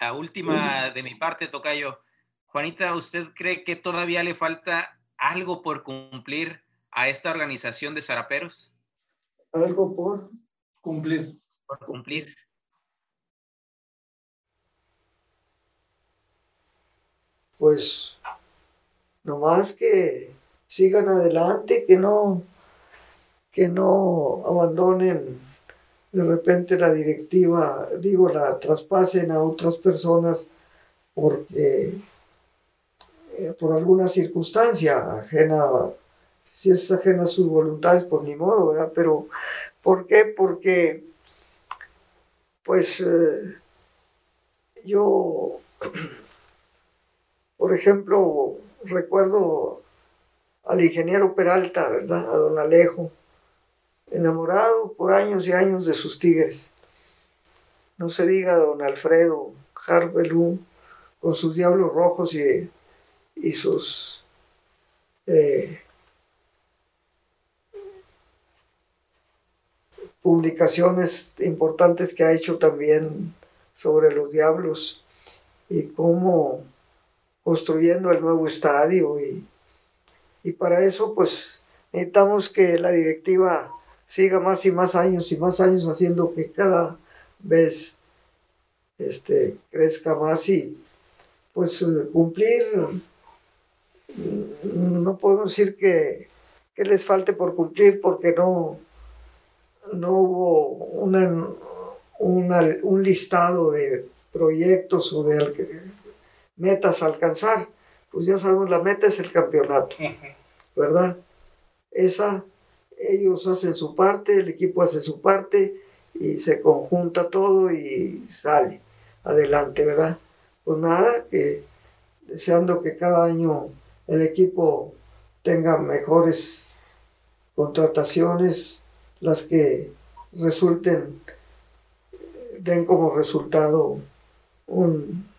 La última de mi parte, Tocayo. Juanita, ¿usted cree que todavía le falta algo por cumplir a esta organización de zaraperos? Algo por cumplir. Por cumplir. Pues nomás que sigan adelante, que no, que no abandonen de repente la directiva, digo, la traspasen a otras personas porque eh, por alguna circunstancia ajena, si es ajena a sus voluntades, pues ni modo, ¿verdad? Pero ¿por qué? Porque, pues, eh, yo, por ejemplo, recuerdo al ingeniero Peralta, ¿verdad? A don Alejo, enamorado por años y años de sus tigres. No se diga don Alfredo Harbelú con sus diablos rojos y, y sus eh, publicaciones importantes que ha hecho también sobre los diablos y cómo construyendo el nuevo estadio y, y para eso pues necesitamos que la directiva siga más y más años y más años haciendo que cada vez este, crezca más y pues eh, cumplir, mm, no podemos decir que, que les falte por cumplir porque no, no hubo una, un listado de proyectos o de metas a alcanzar. Pues ya sabemos, la meta es el campeonato, ¿verdad? Esa ellos hacen su parte, el equipo hace su parte y se conjunta todo y sale adelante, ¿verdad? Pues nada, que deseando que cada año el equipo tenga mejores contrataciones, las que resulten, den como resultado un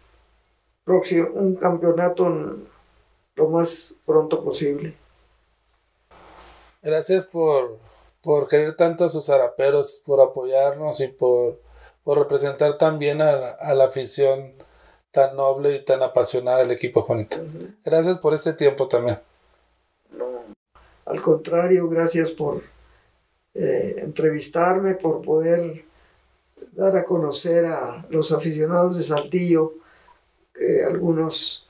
próximo, un campeonato lo más pronto posible. Gracias por, por querer tanto a sus araperos, por apoyarnos y por, por representar también a, a, la afición tan noble y tan apasionada del equipo Juanita. Gracias por este tiempo también. No, al contrario, gracias por eh, entrevistarme, por poder dar a conocer a los aficionados de Saltillo eh, algunos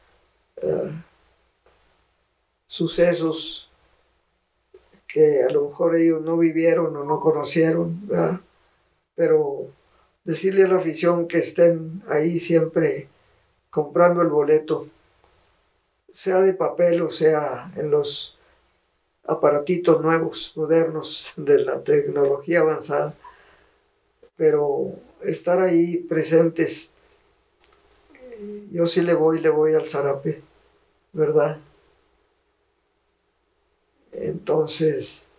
eh, sucesos que a lo mejor ellos no vivieron o no conocieron, pero decirle a la afición que estén ahí siempre comprando el boleto, sea de papel o sea en los aparatitos nuevos, modernos de la tecnología avanzada, pero estar ahí presentes, yo sí le voy, le voy al zarape, ¿verdad? Entonces,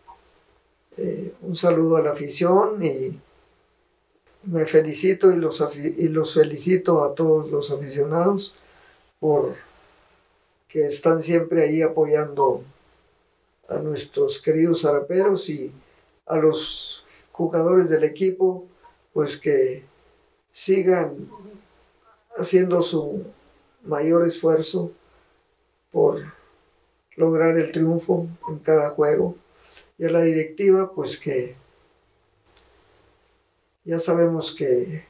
eh, un saludo a la afición y me felicito y los, y los felicito a todos los aficionados por que están siempre ahí apoyando a nuestros queridos araperos y a los jugadores del equipo, pues que sigan haciendo su mayor esfuerzo por lograr el triunfo en cada juego. Y a la directiva, pues que ya sabemos que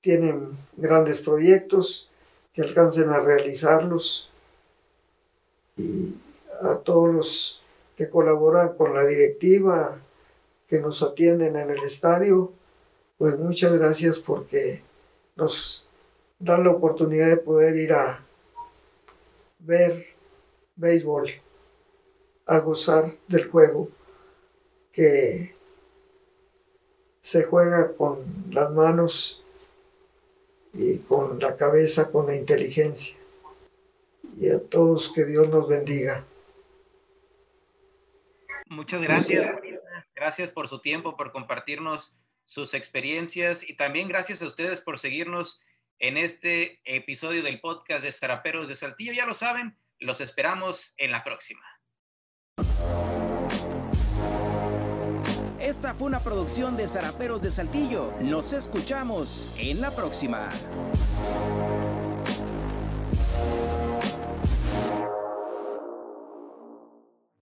tienen grandes proyectos, que alcancen a realizarlos. Y a todos los que colaboran con la directiva, que nos atienden en el estadio, pues muchas gracias porque nos dan la oportunidad de poder ir a ver béisbol, a gozar del juego que se juega con las manos y con la cabeza, con la inteligencia. Y a todos que Dios nos bendiga. Muchas gracias. Gracias por su tiempo, por compartirnos sus experiencias y también gracias a ustedes por seguirnos en este episodio del podcast de Zaraperos de Saltillo. Ya lo saben, los esperamos en la próxima. Esta fue una producción de Zaraperos de Saltillo. Nos escuchamos en la próxima.